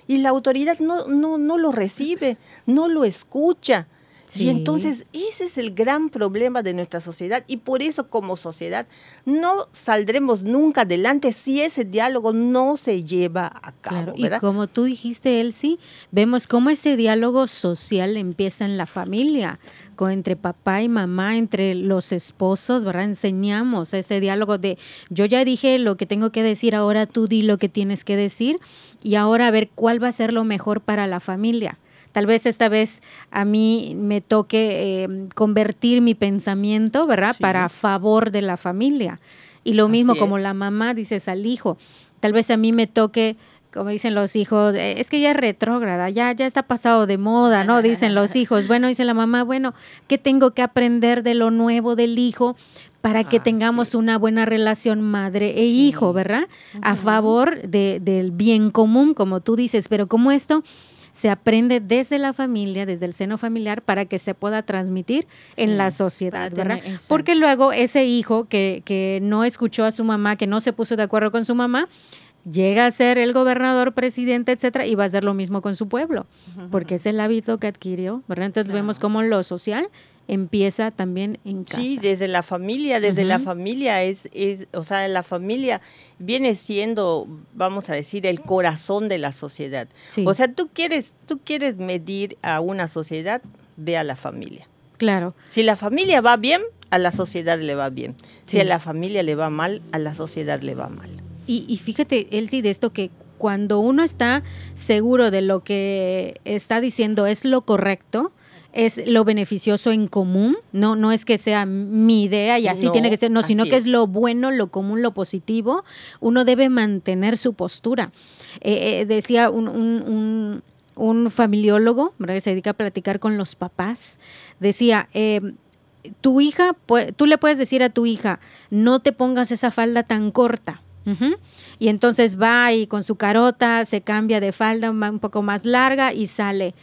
y la autoridad no, no, no lo recibe, no lo escucha, y entonces ese es el gran problema de nuestra sociedad y por eso como sociedad no saldremos nunca adelante si ese diálogo no se lleva a cabo. Y como tú dijiste, Elsie, vemos cómo ese diálogo social empieza en la familia, entre papá y mamá, entre los esposos, ¿verdad? Enseñamos ese diálogo de yo ya dije lo que tengo que decir, ahora tú di lo que tienes que decir y ahora a ver cuál va a ser lo mejor para la familia. Tal vez esta vez a mí me toque eh, convertir mi pensamiento, ¿verdad? Para favor de la familia. Y lo mismo como la mamá dices al hijo. Tal vez a mí me toque como dicen los hijos, eh, es que ya es retrógrada, ya, ya está pasado de moda, ¿no? Dicen los hijos. Bueno, dice la mamá, bueno, ¿qué tengo que aprender de lo nuevo del hijo para que tengamos una buena relación madre e hijo, ¿verdad? A favor de, del bien común, como tú dices, pero como esto se aprende desde la familia, desde el seno familiar, para que se pueda transmitir en la sociedad, ¿verdad? Porque luego ese hijo que, que no escuchó a su mamá, que no se puso de acuerdo con su mamá, llega a ser el gobernador, presidente, etcétera, y va a hacer lo mismo con su pueblo, porque es el hábito que adquirió, ¿verdad? Entonces vemos cómo lo social empieza también en casa. Sí, desde la familia, desde la familia es, es, o sea, la familia viene siendo, vamos a decir, el corazón de la sociedad. O sea, tú quieres, tú quieres medir a una sociedad, ve a la familia. Claro. Si la familia va bien, a la sociedad le va bien. Si a la familia le va mal, a la sociedad le va mal. Y, y fíjate, Elsie, de esto que cuando uno está seguro de lo que está diciendo es lo correcto, es lo beneficioso en común, no, no es que sea mi idea y así tiene que ser, no, sino que es. lo bueno, lo común, lo positivo, uno debe mantener su postura. Eh, eh, decía un, un, un, familiólogo, que se dedica a platicar con los papás, decía, eh, tu hija, tú le puedes decir a tu hija, no te pongas esa falda tan corta. Y entonces va y con su carota se cambia de falda un poco más larga y sale.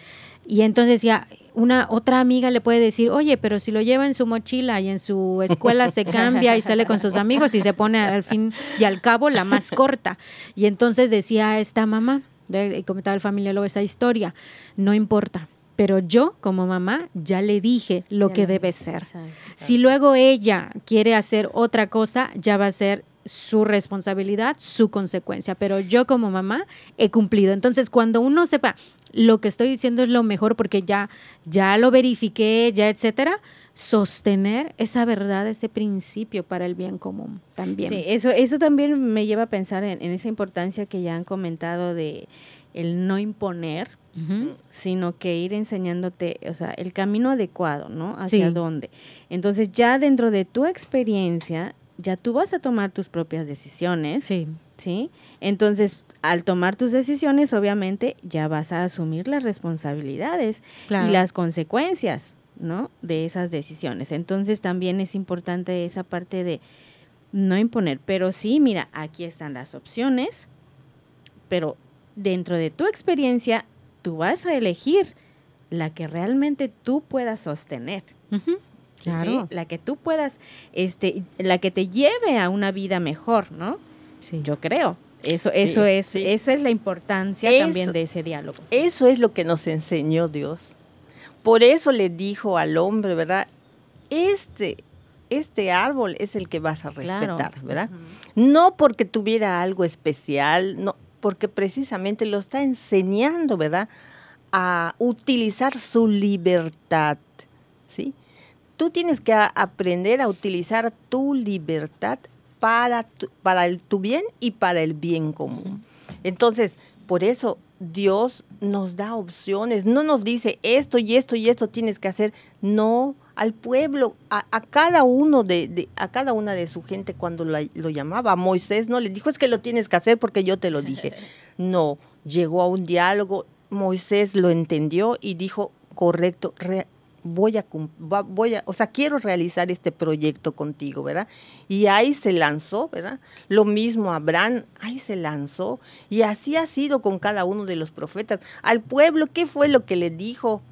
Y entonces ya una otra amiga le puede decir, oye, pero si lo lleva en su mochila y en su escuela se cambia y sale con sus amigos y se pone al fin y al cabo la más corta. Y entonces decía esta mamá, y comentaba el familiólogo esa historia, no importa, pero yo como mamá ya le dije lo que debe ser. Si luego ella quiere hacer otra cosa, ya va a ser su responsabilidad, su consecuencia, pero yo como mamá he cumplido. Entonces, cuando uno sepa, lo que estoy diciendo es lo mejor porque ya, ya lo verifiqué, ya etcétera, sostener esa verdad, ese principio para el bien común también. Sí, eso, eso también me lleva a pensar en, esa importancia que ya han comentado de el no imponer, sino que ir enseñándote, o sea, el camino adecuado, ¿no? Hacia dónde. Entonces, ya dentro de tu experiencia, ya tú vas a tomar tus propias decisiones. Sí. ¿Sí? Entonces, al tomar tus decisiones, obviamente, ya vas a asumir las responsabilidades y las consecuencias, ¿no? De esas decisiones. Entonces, también es importante esa parte de no imponer. Pero sí, mira, aquí están las opciones, pero dentro de tu experiencia, tú vas a elegir la que realmente tú puedas sostener. Claro. La que tú puedas, este, la que te lleve a una vida mejor, ¿no? Sí. Yo creo. Eso, eso es, esa es la importancia también de ese diálogo. Eso es lo que nos enseñó Dios. Por eso le dijo al hombre, ¿verdad? Este, este árbol es el que vas a respetar, ¿verdad? No porque tuviera algo especial, no, porque precisamente lo está enseñando, ¿verdad? A utilizar su libertad, ¿sí? Tú tienes que aprender a utilizar tu libertad para tu, para el, tu bien y para el bien común. Entonces, por eso Dios nos da opciones, no nos dice esto y esto y esto tienes que hacer, no al pueblo, a, cada uno de, a cada una de su gente cuando lo llamaba, Moisés no le dijo es que lo tienes que hacer porque yo te lo dije. No, llegó a un diálogo, Moisés lo entendió y dijo, correcto, voy a, voy a, o sea, quiero realizar este proyecto contigo, ¿verdad? Y ahí se lanzó, ¿verdad? Lo mismo Abraham, ahí se lanzó. Y así ha sido con cada uno de los profetas. Al pueblo, ¿qué fue lo que le dijo?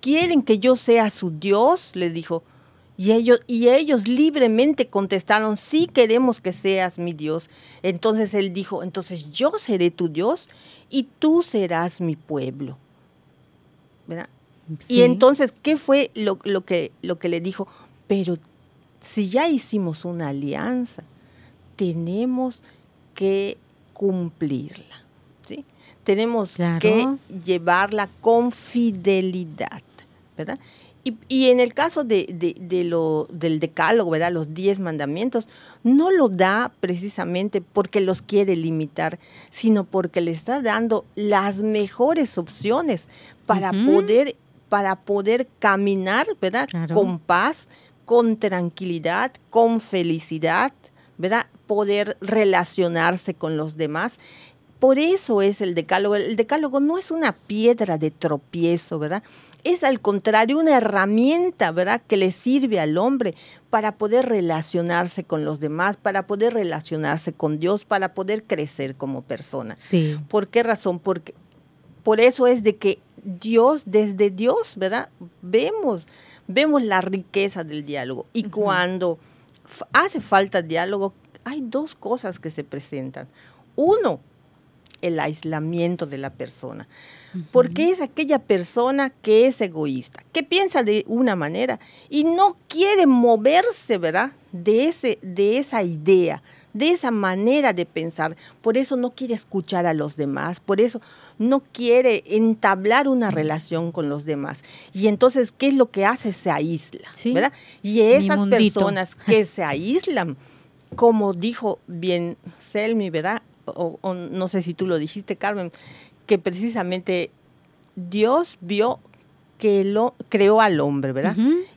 ¿Quieren que yo sea su Dios? Le dijo. Y ellos, y ellos libremente contestaron, sí queremos que seas mi Dios. Entonces él dijo, entonces yo seré tu Dios y tú serás mi pueblo. ¿Verdad? Y entonces, ¿qué fue lo, que, lo que le dijo? Pero si ya hicimos una alianza, tenemos que cumplirla. ¿sí? Tenemos que llevarla con fidelidad. ¿verdad? Y, en el caso de, de, lo, del decálogo, ¿verdad? los diez mandamientos, no lo da precisamente porque los quiere limitar, sino porque le está dando las mejores opciones para poder para poder caminar, ¿verdad? Con paz, con tranquilidad, con felicidad, ¿verdad? Poder relacionarse con los demás. Por eso es el decálogo. El decálogo no es una piedra de tropiezo, ¿verdad? Es al contrario una herramienta, ¿verdad? Que le sirve al hombre para poder relacionarse con los demás, para poder relacionarse con Dios, para poder crecer como persona. Sí. ¿Por qué razón? Porque por eso es de que Dios, desde Dios, ¿verdad? Vemos, vemos la riqueza del diálogo. Y cuando hace falta diálogo, hay dos cosas que se presentan. Uno, el aislamiento de la persona. Porque es aquella persona que es egoísta, que piensa de una manera y no quiere moverse, ¿verdad? De, ese, de esa idea, de esa manera de pensar. Por eso no quiere escuchar a los demás, por eso no quiere entablar una relación con los demás. Y entonces, ¿qué es lo que hace? Se aísla, ¿verdad? Y esas personas que se aíslan, como dijo bien Selmi, ¿verdad? O, no sé si tú lo dijiste, Carmen, que precisamente Dios vio que lo creó al hombre, ¿verdad?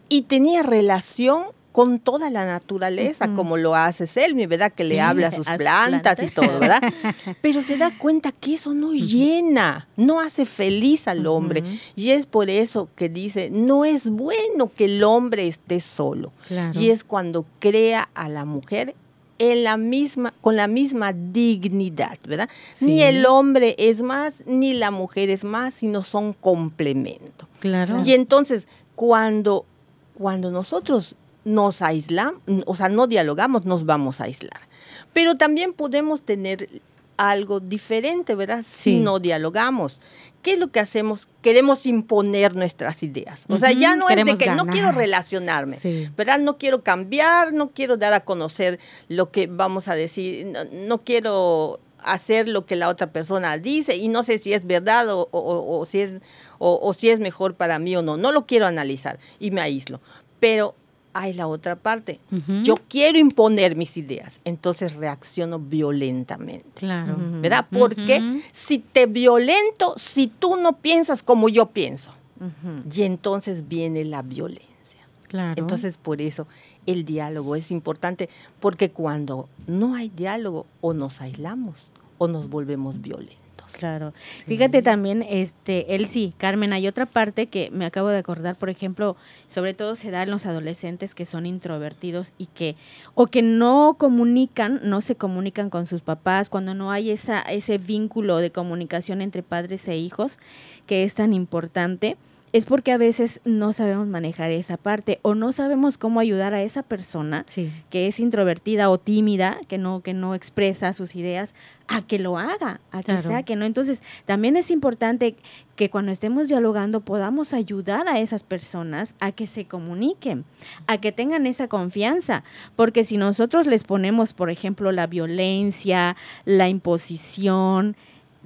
Y tenía relación con toda la naturaleza, como lo hace Selmi, ¿verdad? Que le habla a sus plantas, y todo, ¿verdad? Pero se da cuenta que eso no llena, no hace feliz al hombre. Y es por eso que dice, no es bueno que el hombre esté solo. Y es cuando crea a la mujer en la misma, con la misma dignidad, ¿verdad? Ni el hombre es más, ni la mujer es más, sino son complemento. Claro. Y entonces, cuando, cuando nosotros nos aislamos, o sea, no dialogamos, nos vamos a aislar. Pero también podemos tener algo diferente, ¿verdad? Si no dialogamos. ¿Qué es lo que hacemos? Queremos imponer nuestras ideas. O sea, ya no es de que no quiero relacionarme, ¿verdad? No quiero cambiar, no quiero dar a conocer lo que vamos a decir, no, quiero hacer lo que la otra persona dice y no sé si es verdad o, si es, o si es mejor para mí o no. No lo quiero analizar y me aíslo. Pero hay la otra parte. Yo quiero imponer mis ideas, entonces reacciono violentamente. Claro. ¿Verdad? Porque si te violento, si tú no piensas como yo pienso, y entonces viene la violencia. Claro. Entonces, por eso el diálogo es importante, porque cuando no hay diálogo, o nos aislamos o nos volvemos violentos. Claro. Fíjate también, este, él sí, Carmen, hay otra parte que me acabo de acordar, por ejemplo, sobre todo se da en los adolescentes que son introvertidos y que, o que no comunican, no se comunican con sus papás, cuando no hay esa, ese vínculo de comunicación entre padres e hijos, que es tan importante es porque a veces no sabemos manejar esa parte o no sabemos cómo ayudar a esa persona que es introvertida o tímida, que no que no expresa sus ideas, a que lo haga, a que sea que no. Entonces, también es importante que cuando estemos dialogando podamos ayudar a esas personas a que se comuniquen, a que tengan esa confianza, porque si nosotros les ponemos, por ejemplo, la violencia, la imposición,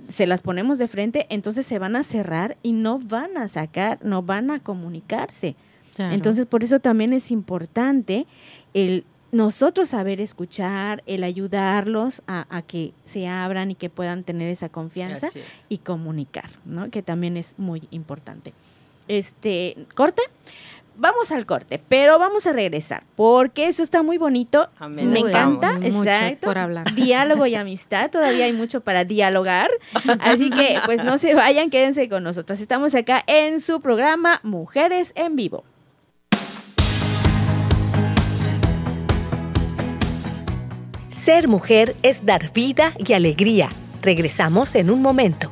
se las ponemos de frente, entonces se van a cerrar y no van a sacar, no van a comunicarse. Entonces, por eso también es importante el nosotros saber escuchar, el ayudarlos a, que se abran y que puedan tener esa confianza y comunicar, ¿no? Que también es muy importante. Este, corte vamos al corte, pero vamos a regresar porque eso está muy bonito. Me encanta, exacto. Por hablar. Diálogo y amistad, todavía hay mucho para dialogar. Así que pues no se vayan, quédense con nosotros. Estamos acá en su programa Mujeres en Vivo. Ser mujer es dar vida y alegría. Regresamos en un momento.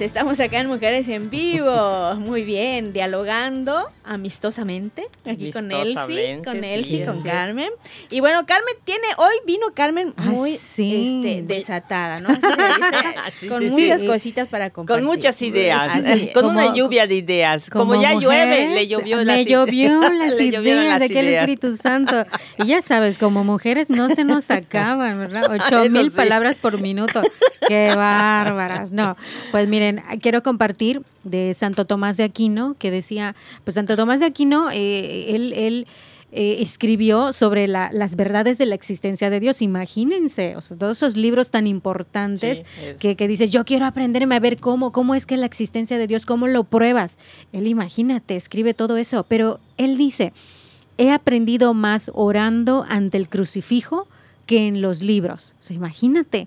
Pues estamos acá en Mujeres en Vivo, muy bien, dialogando amistosamente aquí con Elsie, con Elsie, con Carmen. Y bueno, Carmen tiene, hoy vino Carmen muy este, desatada, ¿no? con muchas cositas para compartir. Con muchas ideas, con una lluvia de ideas. Como, ya llueve, le llovió las llovió las ideas de aquel Espíritu Santo. Y ya sabes, como mujeres no se nos acaban, ¿verdad? Ocho mil palabras por minuto. Qué bárbaras. No, pues miren, quiero compartir de Santo Tomás de Aquino, que decía, pues Santo Tomás de Aquino, eh, él, él eh, escribió sobre las verdades de la existencia de Dios. Imagínense, o sea, todos esos libros tan importantes que, que dices, yo quiero aprenderme a ver cómo, cómo es que la existencia de Dios, cómo lo pruebas. Él imagínate, escribe todo eso, pero él dice, he aprendido más orando ante el crucifijo que en los libros. O sea, imagínate.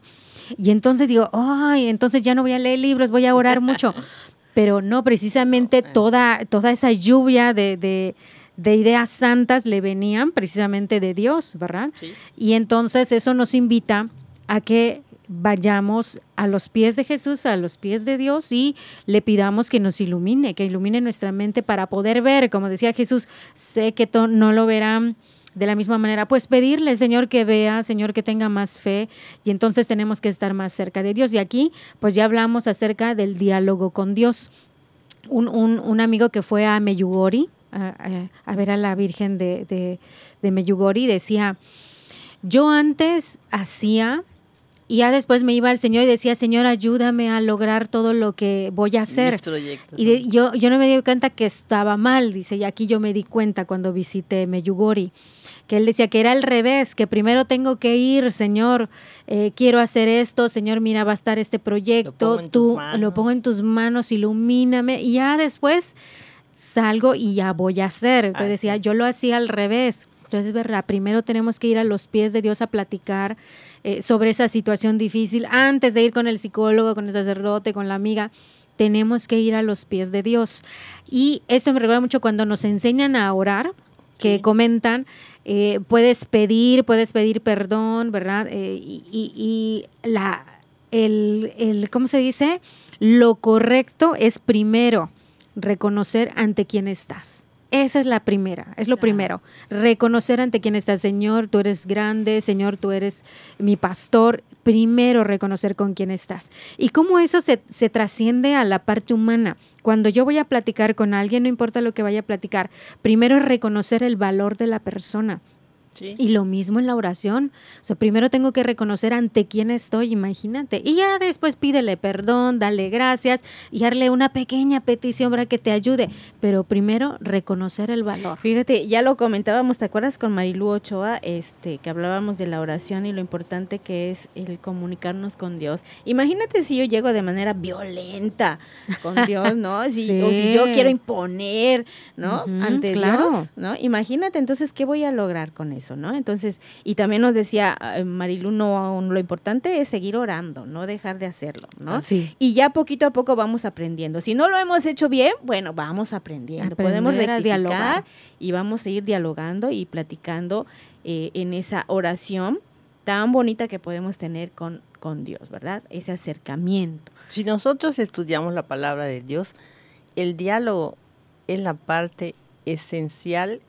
Y entonces digo, ay, entonces ya no voy a leer libros, voy a orar mucho. Pero no, precisamente toda, toda esa lluvia de, ideas santas le venían precisamente de Dios, ¿verdad? Y entonces eso nos invita a que vayamos a los pies de Jesús, a los pies de Dios y le pidamos que nos ilumine, que ilumine nuestra mente para poder ver, como decía Jesús, sé que no lo verán de la misma manera, pues pedirle, Señor, que vea, Señor, que tenga más fe, y entonces tenemos que estar más cerca de Dios. Y aquí, pues ya hablamos acerca del diálogo con Dios. Un, un, amigo que fue a Meyugori, a, ver a la Virgen de, de, de Meyugori, decía, yo antes hacía y ya después me iba al Señor y decía, Señor, ayúdame a lograr todo lo que voy a hacer. Y yo, yo no me di cuenta que estaba mal, dice, y aquí yo me di cuenta cuando visité Meyugori que él decía que era al revés, que primero tengo que ir, Señor, eh, quiero hacer esto, Señor, mira, va a estar este proyecto, tú lo pongo en tus manos, ilumíname, y ya después salgo y ya voy a hacer. Entonces decía, yo lo hacía al revés. Entonces, es verdad, primero tenemos que ir a los pies de Dios a platicar eh, sobre esa situación difícil, antes de ir con el psicólogo, con el sacerdote, con la amiga tenemos que ir a los pies de Dios. Y esto me recuerda mucho cuando nos enseñan a orar, que comentan eh, puedes pedir, puedes pedir perdón, ¿verdad? Eh, y, la, el, el, ¿cómo se dice? Lo correcto es primero reconocer ante quién estás. Esa es la primera, es lo primero. Reconocer ante quién estás, Señor, tú eres grande, Señor, tú eres mi pastor. Primero reconocer con quién estás. Y cómo eso se, se trasciende a la parte humana. Cuando yo voy a platicar con alguien, no importa lo que vaya a platicar, primero es reconocer el valor de la persona. Y lo mismo en la oración. O sea, primero tengo que reconocer ante quién estoy, imagínate. Y ya después pídele perdón, dale gracias y darle una pequeña petición para que te ayude. Pero primero reconocer el valor. Fíjate, ya lo comentábamos, ¿te acuerdas con Marilú Ochoa? Este, que hablábamos de la oración y lo importante que es el comunicarnos con Dios. Imagínate si yo llego de manera violenta con Dios, ¿no? Si, O si yo quiero imponer, ¿no? ante Dios, ¿no? Imagínate entonces qué voy a lograr con eso. ¿No? Entonces, y también nos decía eh, Marilu, no, lo importante es seguir orando, no dejar de hacerlo, ¿no? Y ya poquito a poco vamos aprendiendo. Si no lo hemos hecho bien, bueno, vamos aprendiendo. Podemos dialogar y vamos a ir dialogando y platicando eh, en esa oración tan bonita que podemos tener con, con Dios, ¿verdad? Ese acercamiento. Si nosotros estudiamos la palabra de Dios, el diálogo es la parte esencial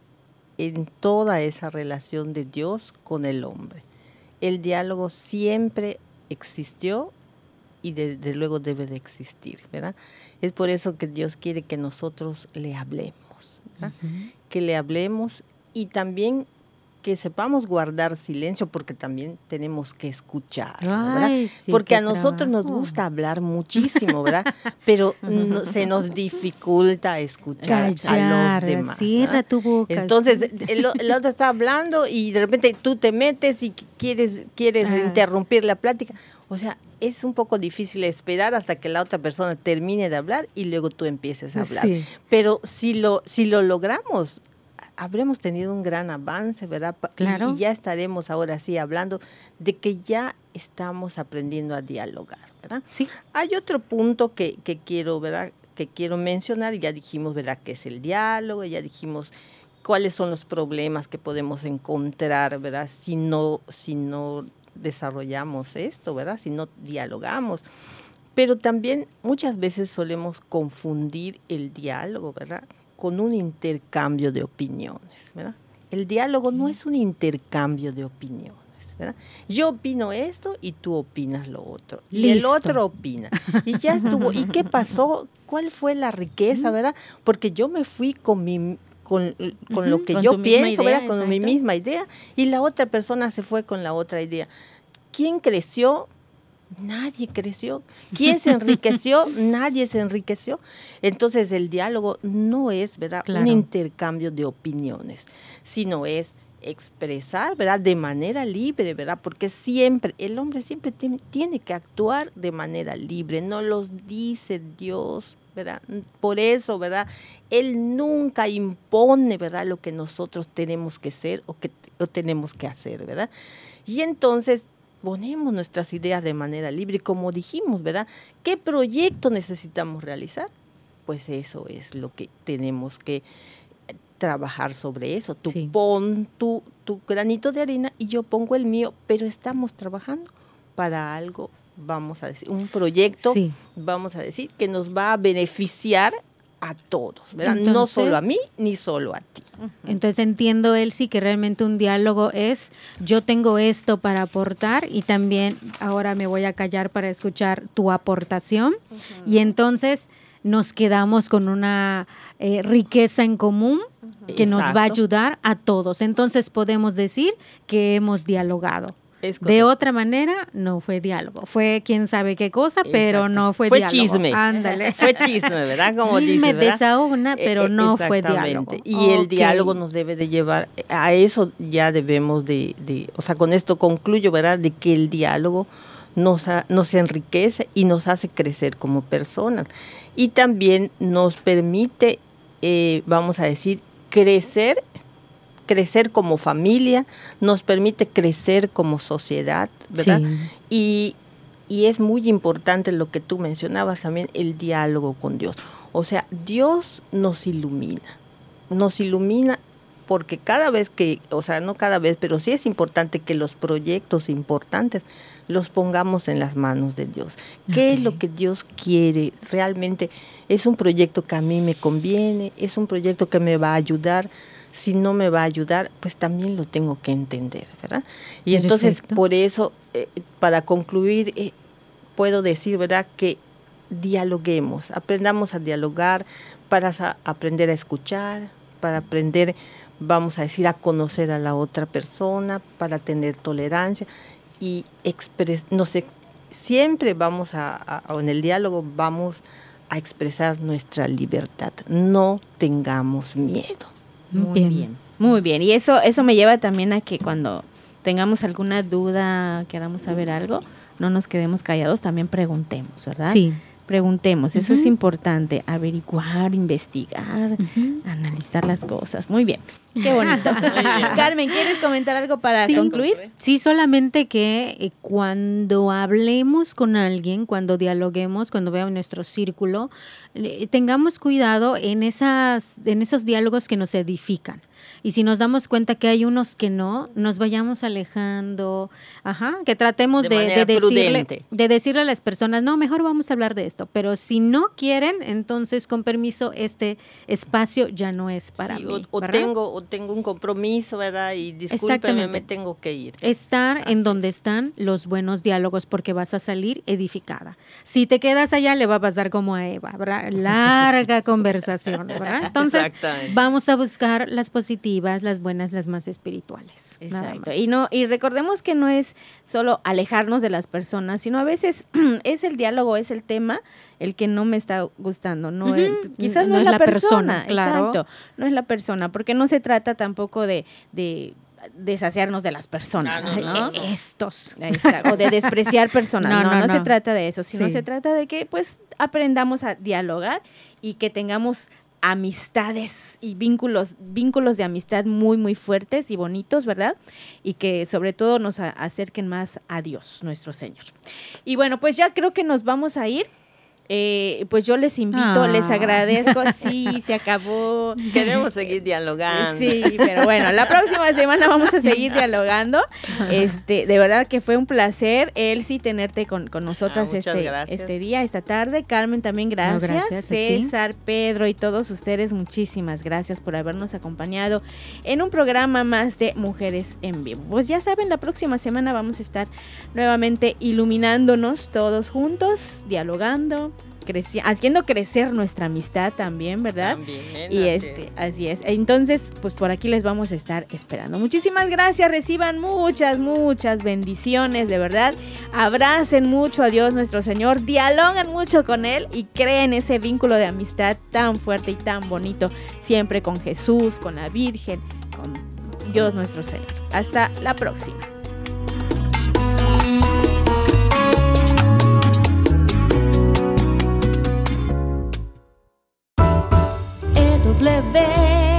en toda esa relación de Dios con el hombre. El diálogo siempre existió y desde luego debe de existir, ¿verdad? Es por eso que Dios quiere que nosotros le hablemos, que le hablemos y también que sepamos guardar silencio porque también tenemos que escuchar, ¿verdad? porque a nosotros nos gusta hablar muchísimo, ¿verdad? Pero se nos dificulta escuchar a los demás. Cierra tu boca. Entonces, el, otro está hablando y de repente tú te metes y quieres, quieres ah. interrumpir la plática. O sea, es un poco difícil esperar hasta que la otra persona termine de hablar y luego tú empieces a hablar. Pero si lo, si lo logramos, habremos tenido un gran avance, ¿verdad? Claro. Y, ya estaremos ahora sí hablando de que ya estamos aprendiendo a dialogar, ¿verdad? Sí. Hay otro punto que, que quiero, ¿verdad? Que quiero mencionar, ya dijimos, ¿verdad? Que es el diálogo, ya dijimos cuáles son los problemas que podemos encontrar, ¿verdad? Si no, si no desarrollamos esto, ¿verdad? Si no dialogamos. Pero también muchas veces solemos confundir el diálogo, ¿verdad? Con un intercambio de opiniones, ¿verdad? El diálogo no es un intercambio de opiniones. ¿verdad? Yo opino esto y tú opinas lo otro. Y el otro opina. Y ya estuvo. ¿Y qué pasó? ¿Cuál fue la riqueza, verdad? Porque yo me fui con mi con, con lo que yo pienso, ¿verdad? Con mi misma idea y la otra persona se fue con la otra idea. ¿Quién creció? Nadie creció. ¿Quién se enriqueció? Nadie se enriqueció. Entonces el diálogo no es, ¿verdad? Un intercambio de opiniones, sino es expresar, ¿verdad? De manera libre, ¿verdad? Porque siempre, el hombre siempre tiene que actuar de manera libre, no los dice Dios, ¿verdad? Por eso, ¿verdad? Él nunca impone, ¿verdad? Lo que nosotros tenemos que ser o que o tenemos que hacer, ¿verdad? Y entonces ponemos nuestras ideas de manera libre, como dijimos, ¿verdad? ¿Qué proyecto necesitamos realizar? Pues eso es lo que tenemos que trabajar sobre eso. Tú pon tu, tu granito de arena y yo pongo el mío, pero estamos trabajando para algo, vamos a decir, un proyecto, vamos a decir, que nos va a beneficiar a todos, ¿verdad? no solo a mí ni solo a ti. Entonces entiendo, Elsie, que realmente un diálogo es yo tengo esto para aportar y también ahora me voy a callar para escuchar tu aportación y entonces nos quedamos con una eh, riqueza en común que nos va a ayudar a todos. Entonces podemos decir que hemos dialogado. De otra manera, no fue diálogo. Fue quién sabe qué cosa, pero no fue, diálogo. Fue chisme. Ándale. fue chisme, ¿verdad? Como una, e, pero no fue diálogo. Y el diálogo nos debe de llevar, a eso ya debemos de, de, o sea, con esto concluyo, ¿verdad? De que el diálogo nos, nos enriquece y nos hace crecer como personas. Y también nos permite, eh, vamos a decir, crecer, crecer como familia, nos permite crecer como sociedad, ¿verdad? Y, y es muy importante lo que tú mencionabas también, el diálogo con Dios. O sea, Dios nos ilumina, nos ilumina porque cada vez que, o sea, no cada vez, pero sí es importante que los proyectos importantes los pongamos en las manos de Dios. ¿Qué es lo que Dios quiere realmente? es un proyecto que a mí me conviene, es un proyecto que me va a ayudar. Si no me va a ayudar, pues también lo tengo que entender, ¿verdad? Y entonces, por eso, eh, para concluir, eh, puedo decir, ¿verdad?, que dialoguemos, aprendamos a dialogar para aprender a escuchar, para aprender, vamos a decir, a conocer a la otra persona, para tener tolerancia y no sé, siempre vamos a, a, en el diálogo vamos a expresar nuestra libertad. No tengamos miedo. Muy bien. Muy bien. Y eso, eso me lleva también a que cuando tengamos alguna duda, queramos saber algo, no nos quedemos callados, también preguntemos, ¿verdad? Sí preguntemos, eso es importante, averiguar, investigar, analizar las cosas. Muy bien, qué bonito. Carmen, ¿quieres comentar algo para concluir? Sí, solamente que eh, cuando hablemos con alguien, cuando dialoguemos, cuando veamos nuestro círculo, eh, tengamos cuidado en, esas, en esos diálogos que nos edifican y si nos damos cuenta que hay unos que no, nos vayamos alejando, ajá, que tratemos de, decirle, de decirle a las personas, no, mejor vamos a hablar de esto, pero si no quieren, entonces con permiso, este espacio ya no es para mí. O, tengo, o tengo un compromiso, ¿verdad? Y discúlpeme, me tengo que ir. Estar en donde están los buenos diálogos porque vas a salir edificada. Si te quedas allá, le va a pasar como a Eva, ¿verdad? Larga conversación, ¿verdad? Entonces, vamos a buscar las positivas las buenas, las más espirituales. Exacto. Y no y recordemos que no es solo alejarnos de las personas, sino a veces es el diálogo, es el tema el que no me está gustando, no quizás no, es la, persona, claro. exacto, no es la persona, porque no se trata tampoco de, de deshacernos de las personas, ah, ¿no? Estos. o de despreciar personas. No, no, no, se trata de eso, sino se trata de que pues aprendamos a dialogar y que tengamos amistades y vínculos, vínculos de amistad muy, muy fuertes y bonitos, ¿verdad? Y que sobre todo nos acerquen más a Dios, nuestro Señor. Y bueno, pues ya creo que nos vamos a ir. Eh, pues yo les invito, les Ah. agradezco. Sí, se acabó. Queremos seguir dialogando. Sí, pero bueno, la próxima semana vamos a seguir dialogando. Este, de verdad que fue un placer, Elsie, tenerte con, con nosotras Ah, muchas este, gracias. este día, esta tarde. Carmen, también gracias. gracias. César, Pedro y todos ustedes, muchísimas gracias por habernos acompañado en un programa más de Mujeres en Vivo. Pues ya saben, la próxima semana vamos a estar nuevamente iluminándonos todos juntos, dialogando, creci- haciendo crecer nuestra amistad también, ¿verdad? También, Y así este, es. así es. Entonces, pues por aquí les vamos a estar esperando. Muchísimas gracias, reciban muchas, muchas bendiciones, de verdad. Abracen mucho a Dios nuestro Señor, dialoguen mucho con Él y creen ese vínculo de amistad tan fuerte y tan bonito, siempre con Jesús, con la Virgen, con Dios nuestro Señor. Hasta la próxima. of living.